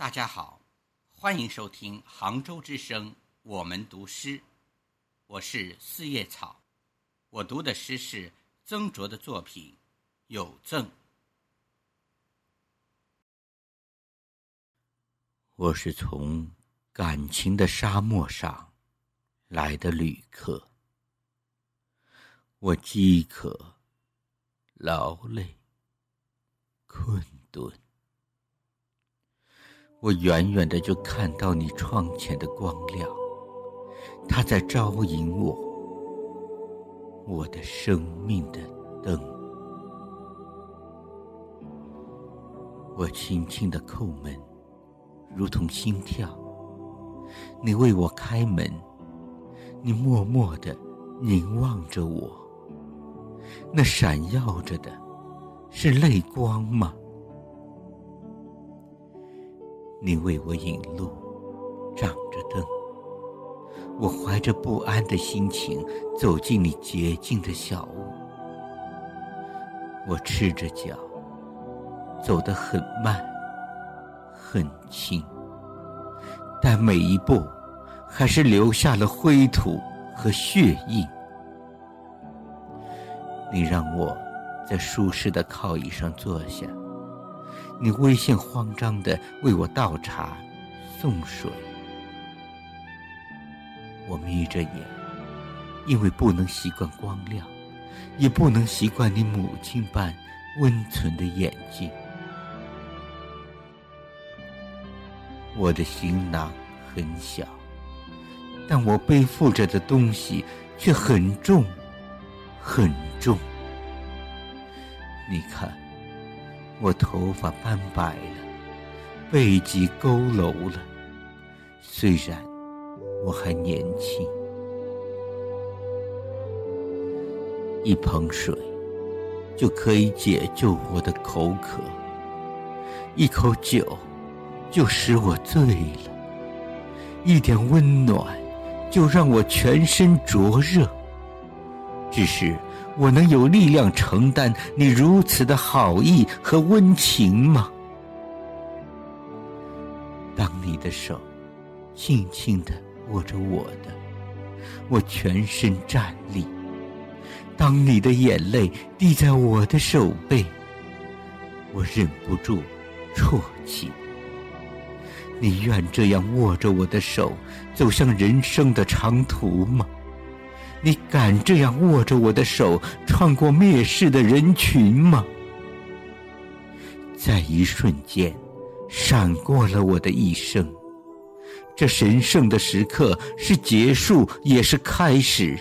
大家好，欢迎收听杭州之声。我们读诗，我是四叶草。我读的诗是曾卓的作品《有赠》。我是从感情的沙漠上来的旅客，我饥渴、劳累、困顿。我远远的就看到你窗前的光亮，它在招引我，我的生命的灯。我轻轻的叩门，如同心跳。你为我开门，你默默的凝望着我。那闪耀着的，是泪光吗？你为我引路，掌着灯。我怀着不安的心情走进你洁净的小屋。我赤着脚，走得很慢，很轻，但每一步还是留下了灰土和血印。你让我在舒适的靠椅上坐下。你微信慌张的为我倒茶、送水，我眯着眼，因为不能习惯光亮，也不能习惯你母亲般温存的眼睛。我的行囊很小，但我背负着的东西却很重，很重。你看。我头发斑白了，背脊佝偻了。虽然我还年轻，一盆水就可以解救我的口渴，一口酒就使我醉了，一点温暖就让我全身灼热。只是。我能有力量承担你如此的好意和温情吗？当你的手轻轻地握着我的，我全身站立；当你的眼泪滴在我的手背，我忍不住啜泣。你愿这样握着我的手走向人生的长途吗？你敢这样握着我的手穿过蔑视的人群吗？在一瞬间，闪过了我的一生。这神圣的时刻是结束，也是开始。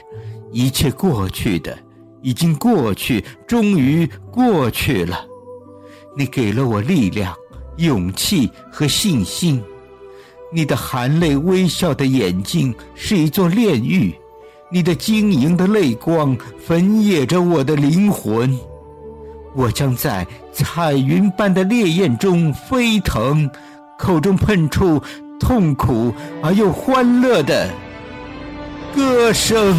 一切过去的，已经过去，终于过去了。你给了我力量、勇气和信心。你的含泪微笑的眼睛是一座炼狱。你的晶莹的泪光焚野着我的灵魂，我将在彩云般的烈焰中飞腾，口中喷出痛苦而又欢乐的歌声。